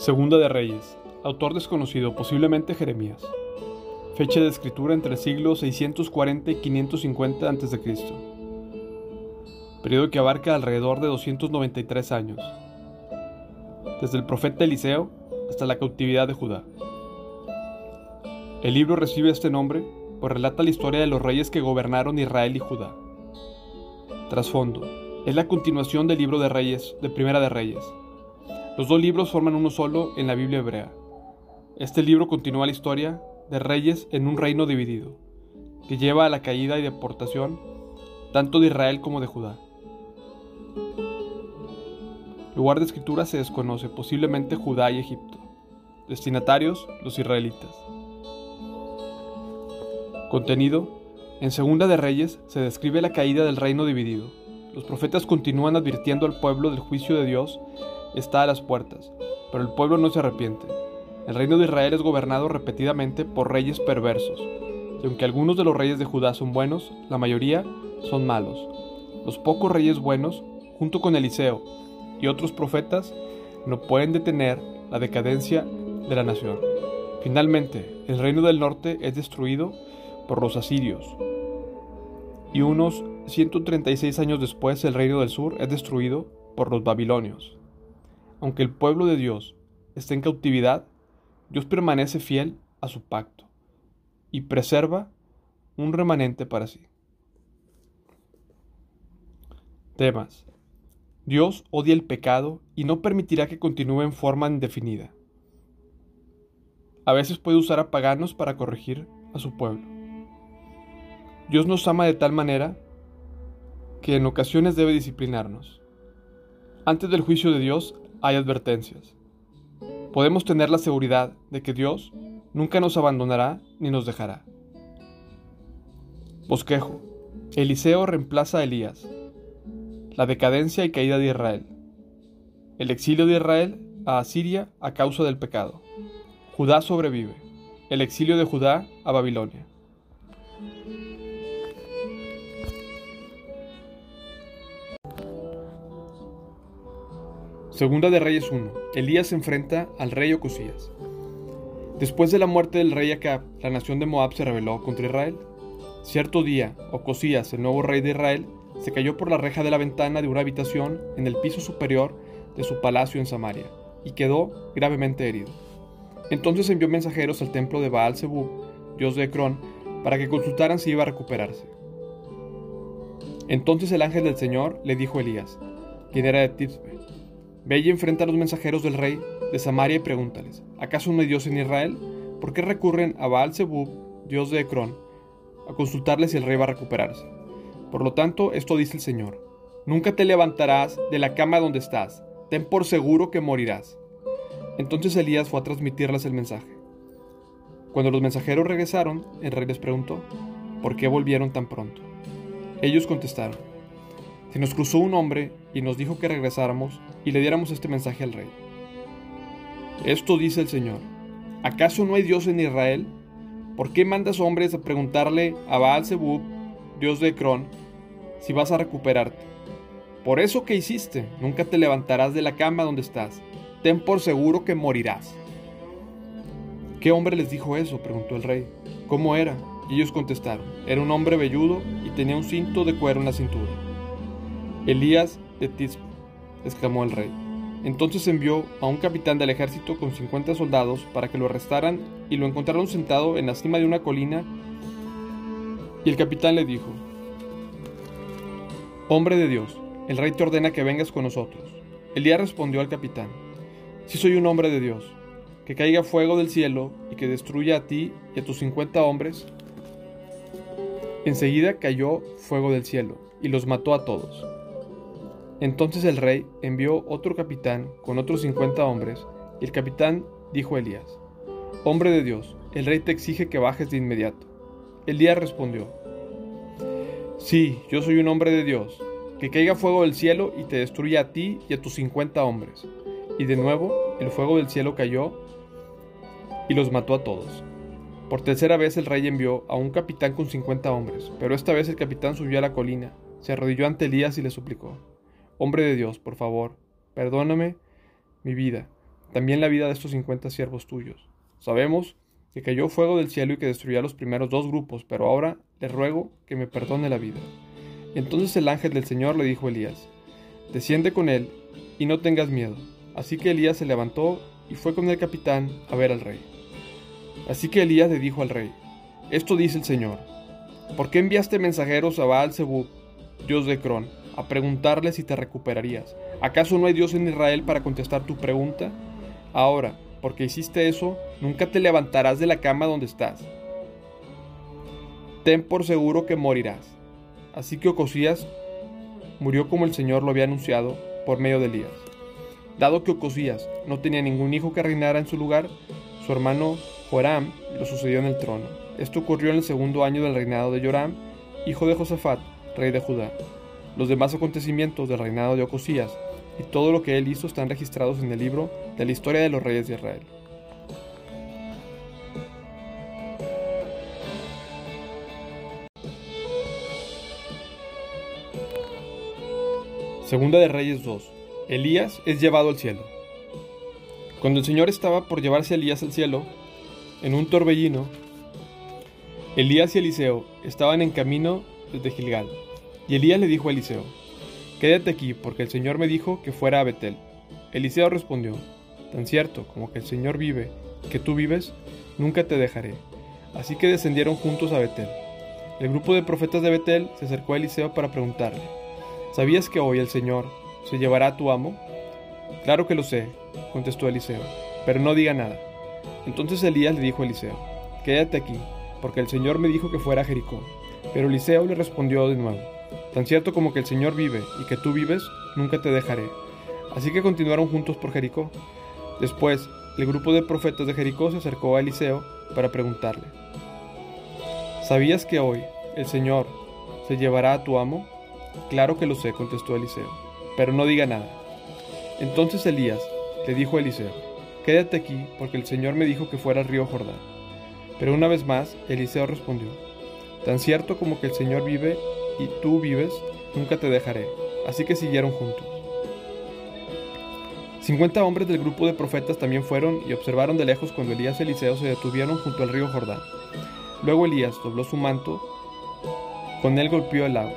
Segunda de Reyes. Autor desconocido, posiblemente Jeremías. Fecha de escritura entre el siglo 640 y 550 a.C. Periodo que abarca alrededor de 293 años. Desde el profeta Eliseo hasta la cautividad de Judá. El libro recibe este nombre pues relata la historia de los reyes que gobernaron Israel y Judá. Trasfondo. Es la continuación del libro de Reyes, de Primera de Reyes. Los dos libros forman uno solo en la Biblia hebrea. Este libro continúa la historia de reyes en un reino dividido, que lleva a la caída y deportación tanto de Israel como de Judá. Lugar de escritura se desconoce, posiblemente Judá y Egipto. Destinatarios, los israelitas. Contenido. En Segunda de Reyes se describe la caída del reino dividido. Los profetas continúan advirtiendo al pueblo del juicio de Dios está a las puertas, pero el pueblo no se arrepiente. El reino de Israel es gobernado repetidamente por reyes perversos, y aunque algunos de los reyes de Judá son buenos, la mayoría son malos. Los pocos reyes buenos, junto con Eliseo y otros profetas, no pueden detener la decadencia de la nación. Finalmente, el reino del norte es destruido por los asirios. Y unos 136 años después el reino del sur es destruido por los babilonios. Aunque el pueblo de Dios esté en cautividad, Dios permanece fiel a su pacto y preserva un remanente para sí. Temas. Dios odia el pecado y no permitirá que continúe en forma indefinida. A veces puede usar a paganos para corregir a su pueblo. Dios nos ama de tal manera que en ocasiones debe disciplinarnos. Antes del juicio de Dios hay advertencias. Podemos tener la seguridad de que Dios nunca nos abandonará ni nos dejará. Bosquejo. Eliseo reemplaza a Elías. La decadencia y caída de Israel. El exilio de Israel a Asiria a causa del pecado. Judá sobrevive. El exilio de Judá a Babilonia. Segunda de Reyes 1. Elías se enfrenta al rey Ocosías. Después de la muerte del rey Acab, la nación de Moab se rebeló contra Israel. Cierto día, Ocosías, el nuevo rey de Israel, se cayó por la reja de la ventana de una habitación en el piso superior de su palacio en Samaria y quedó gravemente herido. Entonces envió mensajeros al templo de Baal Zebub, dios de Ecrón, para que consultaran si iba a recuperarse. Entonces el ángel del Señor le dijo a Elías, quien era de Ve y enfrenta a los mensajeros del rey de Samaria y pregúntales, ¿acaso no hay Dios en Israel? ¿Por qué recurren a Baal Zebub, dios de Ecrón, a consultarle si el rey va a recuperarse? Por lo tanto, esto dice el Señor, nunca te levantarás de la cama donde estás, ten por seguro que morirás. Entonces Elías fue a transmitirles el mensaje. Cuando los mensajeros regresaron, el rey les preguntó, ¿por qué volvieron tan pronto? Ellos contestaron, se nos cruzó un hombre y nos dijo que regresáramos y le diéramos este mensaje al rey. Esto dice el Señor. ¿Acaso no hay Dios en Israel? ¿Por qué mandas hombres a preguntarle a Baal Zebub, Dios de Ecrón, si vas a recuperarte? Por eso que hiciste, nunca te levantarás de la cama donde estás. Ten por seguro que morirás. ¿Qué hombre les dijo eso? preguntó el rey. ¿Cómo era? Y ellos contestaron, era un hombre velludo y tenía un cinto de cuero en la cintura. Elías de Tisbe, exclamó el rey. Entonces envió a un capitán del ejército con 50 soldados para que lo arrestaran y lo encontraron sentado en la cima de una colina. Y el capitán le dijo, Hombre de Dios, el rey te ordena que vengas con nosotros. Elías respondió al capitán, Si soy un hombre de Dios, que caiga fuego del cielo y que destruya a ti y a tus 50 hombres. Enseguida cayó fuego del cielo y los mató a todos. Entonces el rey envió otro capitán con otros cincuenta hombres, y el capitán dijo a Elías, Hombre de Dios, el rey te exige que bajes de inmediato. Elías respondió, Sí, yo soy un hombre de Dios, que caiga fuego del cielo y te destruya a ti y a tus cincuenta hombres. Y de nuevo el fuego del cielo cayó y los mató a todos. Por tercera vez el rey envió a un capitán con cincuenta hombres, pero esta vez el capitán subió a la colina, se arrodilló ante Elías y le suplicó, Hombre de Dios, por favor, perdóname mi vida. también la vida de estos cincuenta siervos tuyos. Sabemos que cayó fuego del cielo y que destruyó a los primeros dos grupos, pero ahora le ruego que me perdone la vida. Entonces el ángel del Señor le dijo a Elías, desciende con él y no tengas miedo. Así que Elías se levantó y fue con el capitán a ver al rey. Así que Elías le dijo al rey, esto dice el Señor, ¿por qué enviaste mensajeros a Baal Zebub, dios de Cron, a preguntarle si te recuperarías? ¿Acaso no hay Dios en Israel para contestar tu pregunta? Ahora, porque hiciste eso, nunca te levantarás de la cama donde estás. Ten por seguro que morirás. Así que Ocosías murió como el Señor lo había anunciado por medio de Elías. Dado que Ocosías no tenía ningún hijo que reinara en su lugar, su hermano Joram lo sucedió en el trono. Esto ocurrió en el segundo año del reinado de Joram, hijo de Josafat, rey de Judá. Los demás acontecimientos del reinado de Ocosías y todo lo que él hizo están registrados en el libro de la historia de los reyes de Israel. Segunda de Reyes 2. Elías es llevado al cielo. Cuando el Señor estaba por llevarse a Elías al cielo, en un torbellino, Elías y Eliseo estaban en camino desde Gilgal. Y Elías le dijo a Eliseo, Quédate aquí, porque el Señor me dijo que fuera a Betel. Eliseo respondió, Tan cierto como que el Señor vive que tú vives, nunca te dejaré. Así que descendieron juntos a Betel. El grupo de profetas de Betel se acercó a Eliseo para preguntarle, ¿Sabías que hoy el Señor se llevará a tu amo? Claro que lo sé, contestó Eliseo, pero no diga nada. Entonces Elías le dijo a Eliseo, Quédate aquí, porque el Señor me dijo que fuera a Jericó. Pero Eliseo le respondió de nuevo, Tan cierto como que el Señor vive y que tú vives, nunca te dejaré. Así que continuaron juntos por Jericó. Después, el grupo de profetas de Jericó se acercó a Eliseo para preguntarle, ¿Sabías que hoy el Señor se llevará a tu amo? Claro que lo sé, contestó Eliseo, pero no diga nada. Entonces Elías le dijo a Eliseo, Quédate aquí, porque el Señor me dijo que fuera al río Jordán. Pero una vez más, Eliseo respondió, Tan cierto como que el Señor vive y tú vives, nunca te dejaré. Así que siguieron juntos. Cincuenta hombres del grupo de profetas también fueron y observaron de lejos cuando Elías y Eliseo se detuvieron junto al río Jordán. Luego Elías dobló su manto, con él golpeó el agua.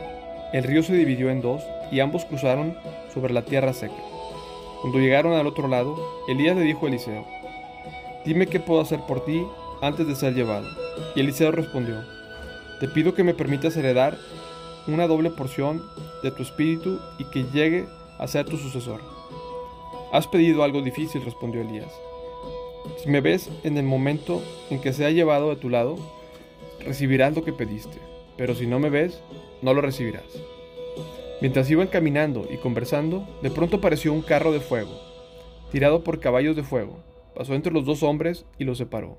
El río se dividió en dos y ambos cruzaron sobre la tierra seca. Cuando llegaron al otro lado, Elías le dijo a Eliseo, Dime qué puedo hacer por ti antes de ser llevado. Y Eliseo respondió, Te pido que me permitas heredar una doble porción de tu espíritu y que llegue a ser tu sucesor. Has pedido algo difícil, respondió Elías. Si me ves en el momento en que se ha llevado de tu lado, recibirás lo que pediste, pero si no me ves, no lo recibirás. Mientras iban caminando y conversando, de pronto apareció un carro de fuego, tirado por caballos de fuego. Pasó entre los dos hombres y los separó.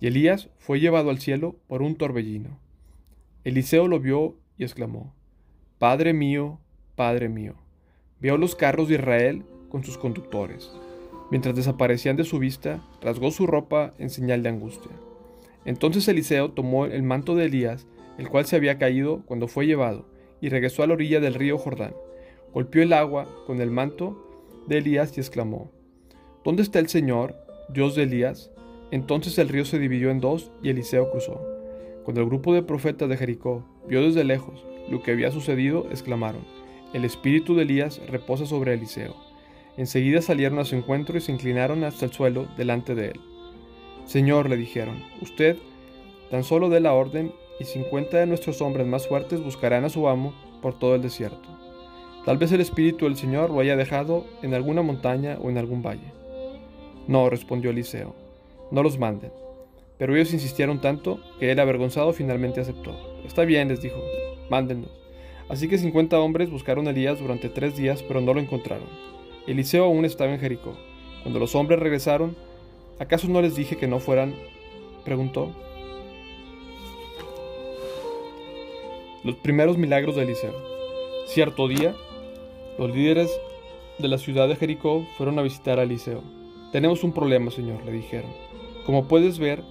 Y Elías fue llevado al cielo por un torbellino. Eliseo lo vio y exclamó, Padre mío, Padre mío. Vio los carros de Israel con sus conductores. Mientras desaparecían de su vista, rasgó su ropa en señal de angustia. Entonces Eliseo tomó el manto de Elías, el cual se había caído cuando fue llevado, y regresó a la orilla del río Jordán. Golpeó el agua con el manto de Elías y exclamó, ¿Dónde está el Señor, Dios de Elías? Entonces el río se dividió en dos y Eliseo cruzó. Cuando el grupo de profetas de Jericó vio desde lejos lo que había sucedido, exclamaron, El espíritu de Elías reposa sobre Eliseo. Enseguida salieron a su encuentro y se inclinaron hasta el suelo delante de él. Señor, le dijeron, usted tan solo dé la orden y cincuenta de nuestros hombres más fuertes buscarán a su amo por todo el desierto. Tal vez el espíritu del Señor lo haya dejado en alguna montaña o en algún valle. No, respondió Eliseo, no los manden. Pero ellos insistieron tanto que él avergonzado finalmente aceptó. Está bien, les dijo, mándennos. Así que cincuenta hombres buscaron a Elías durante tres días, pero no lo encontraron. Eliseo aún estaba en Jericó. Cuando los hombres regresaron, ¿acaso no les dije que no fueran? preguntó. Los primeros milagros de Eliseo. Cierto día, los líderes de la ciudad de Jericó fueron a visitar a Eliseo. Tenemos un problema, señor, le dijeron. Como puedes ver,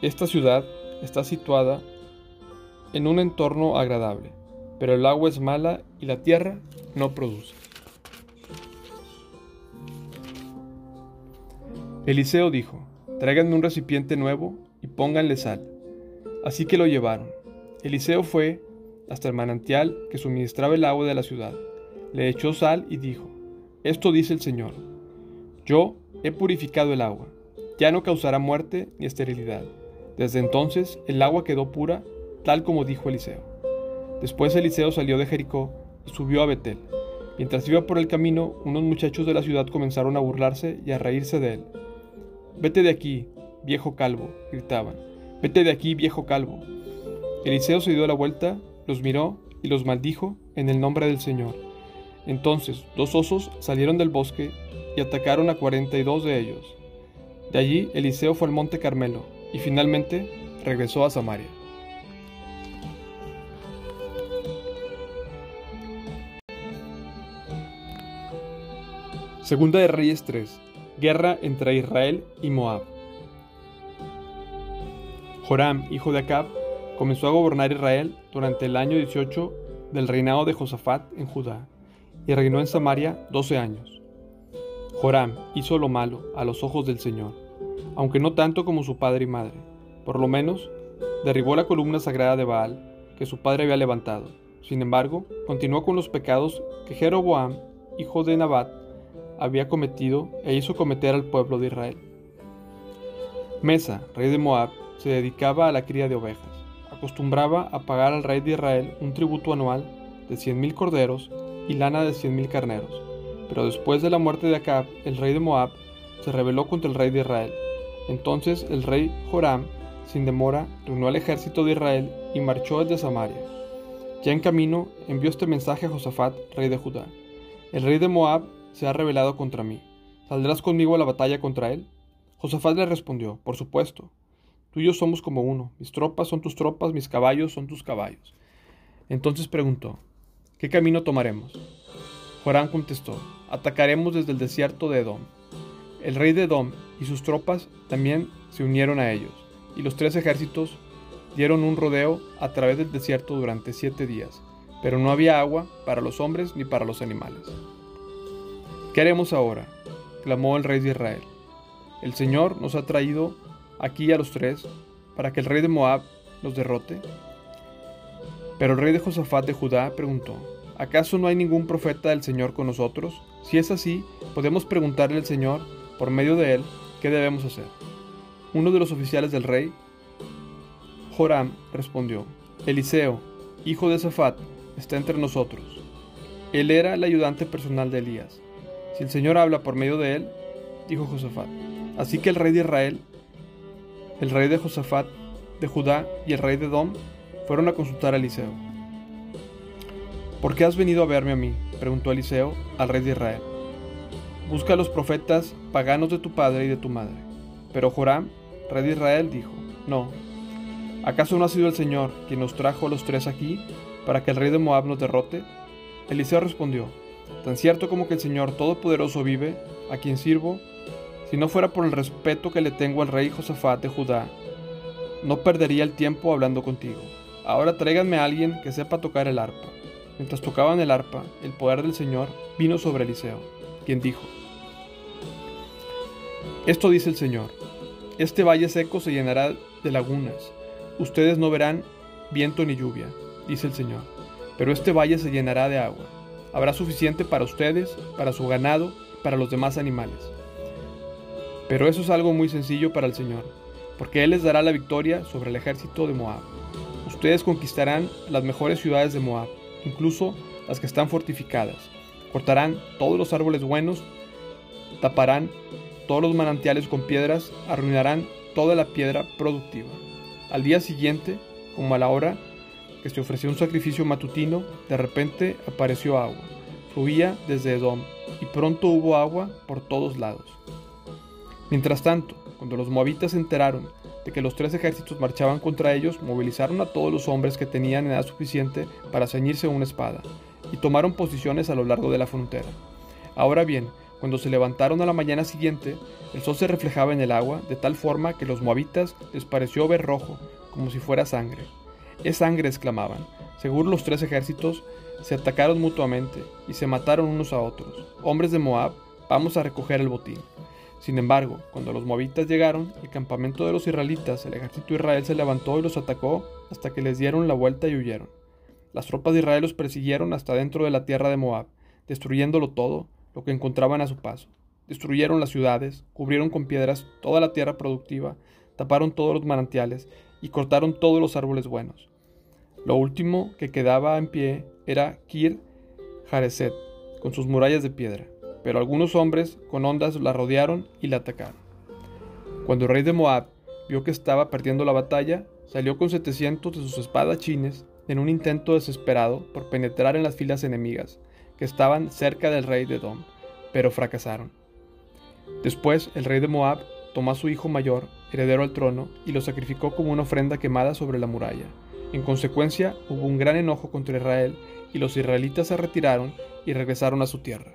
esta ciudad está situada en un entorno agradable, pero el agua es mala y la tierra no produce. Eliseo dijo, tráiganme un recipiente nuevo y pónganle sal. Así que lo llevaron. Eliseo fue hasta el manantial que suministraba el agua de la ciudad. Le echó sal y dijo, Esto dice el Señor, yo he purificado el agua, ya no causará muerte ni esterilidad. Desde entonces el agua quedó pura, tal como dijo Eliseo. Después Eliseo salió de Jericó y subió a Betel. Mientras iba por el camino, unos muchachos de la ciudad comenzaron a burlarse y a reírse de él. Vete de aquí, viejo calvo, gritaban. Vete de aquí, viejo calvo. Eliseo se dio la vuelta, los miró y los maldijo en el nombre del Señor. Entonces dos osos salieron del bosque y atacaron a cuarenta y dos de ellos. De allí Eliseo fue al monte Carmelo y finalmente regresó a Samaria. Segunda de Reyes 3. Guerra entre Israel y Moab. Joram, hijo de Acab, comenzó a gobernar Israel durante el año 18 del reinado de Josafat en Judá, y reinó en Samaria doce años. Joram hizo lo malo a los ojos del Señor, aunque no tanto como su padre y madre. Por lo menos, derribó la columna sagrada de Baal que su padre había levantado. Sin embargo, continuó con los pecados que Jeroboam, hijo de Nabat, había cometido e hizo cometer al pueblo de Israel. Mesa, rey de Moab, se dedicaba a la cría de ovejas. Acostumbraba a pagar al rey de Israel un tributo anual de cien mil corderos y lana de cien mil carneros. Pero después de la muerte de Acab, el rey de Moab, se rebeló contra el rey de Israel. Entonces el rey Joram, sin demora, reunió al ejército de Israel y marchó desde Samaria. Ya en camino, envió este mensaje a Josafat, rey de Judá. El rey de Moab se ha rebelado contra mí. ¿Saldrás conmigo a la batalla contra él? Josafat le respondió, por supuesto. Tú y yo somos como uno, mis tropas son tus tropas, mis caballos son tus caballos. Entonces preguntó, ¿qué camino tomaremos? Joram contestó, atacaremos desde el desierto de Edom. El rey de Edom y sus tropas también se unieron a ellos, y los tres ejércitos dieron un rodeo a través del desierto durante siete días, pero no había agua para los hombres ni para los animales. ¿Qué haremos ahora? clamó el rey de Israel. El Señor nos ha traído aquí a los tres para que el rey de Moab los derrote? Pero el rey de Josafat de Judá preguntó, ¿acaso no hay ningún profeta del Señor con nosotros? Si es así, podemos preguntarle al Señor, por medio de él, qué debemos hacer. Uno de los oficiales del rey, Joram, respondió, Eliseo, hijo de Safat, está entre nosotros. Él era el ayudante personal de Elías. Si el Señor habla por medio de él, dijo Josafat. Así que el rey de Israel el rey de Josafat de Judá y el rey de Dom fueron a consultar a Eliseo. ¿Por qué has venido a verme a mí? preguntó Eliseo al rey de Israel. Busca a los profetas paganos de tu padre y de tu madre. Pero Joram, rey de Israel, dijo, No, ¿acaso no ha sido el Señor quien nos trajo a los tres aquí para que el rey de Moab nos derrote? Eliseo respondió, Tan cierto como que el Señor Todopoderoso vive, a quien sirvo, si no fuera por el respeto que le tengo al rey Josafat de Judá, no perdería el tiempo hablando contigo. Ahora tráiganme a alguien que sepa tocar el arpa. Mientras tocaban el arpa, el poder del Señor vino sobre Eliseo, quien dijo, Esto dice el Señor, este valle seco se llenará de lagunas, ustedes no verán viento ni lluvia, dice el Señor, pero este valle se llenará de agua. Habrá suficiente para ustedes, para su ganado para los demás animales. Pero eso es algo muy sencillo para el Señor, porque Él les dará la victoria sobre el ejército de Moab. Ustedes conquistarán las mejores ciudades de Moab, incluso las que están fortificadas. Cortarán todos los árboles buenos, taparán todos los manantiales con piedras, arruinarán toda la piedra productiva. Al día siguiente, como a la hora que se ofreció un sacrificio matutino, de repente apareció agua. Fluía desde Edom, y pronto hubo agua por todos lados. Mientras tanto, cuando los moabitas se enteraron de que los tres ejércitos marchaban contra ellos, movilizaron a todos los hombres que tenían edad suficiente para ceñirse una espada, y tomaron posiciones a lo largo de la frontera. Ahora bien, cuando se levantaron a la mañana siguiente, el sol se reflejaba en el agua de tal forma que los moabitas les pareció ver rojo, como si fuera sangre. Es sangre, exclamaban. Según los tres ejércitos, se atacaron mutuamente y se mataron unos a otros. Hombres de Moab, vamos a recoger el botín. Sin embargo, cuando los moabitas llegaron, el campamento de los israelitas, el ejército de Israel se levantó y los atacó hasta que les dieron la vuelta y huyeron. Las tropas de Israel los persiguieron hasta dentro de la tierra de Moab, destruyéndolo todo, lo que encontraban a su paso. Destruyeron las ciudades, cubrieron con piedras toda la tierra productiva, taparon todos los manantiales y cortaron todos los árboles buenos. Lo último que quedaba en pie era Kir Jareset, con sus murallas de piedra, pero algunos hombres con ondas la rodearon y la atacaron. Cuando el rey de Moab vio que estaba perdiendo la batalla, salió con 700 de sus espadachines en un intento desesperado por penetrar en las filas enemigas, que estaban cerca del rey de Edom, pero fracasaron. Después el rey de Moab tomó a su hijo mayor, heredero al trono, y lo sacrificó como una ofrenda quemada sobre la muralla. En consecuencia hubo un gran enojo contra Israel, y los israelitas se retiraron y regresaron a su tierra.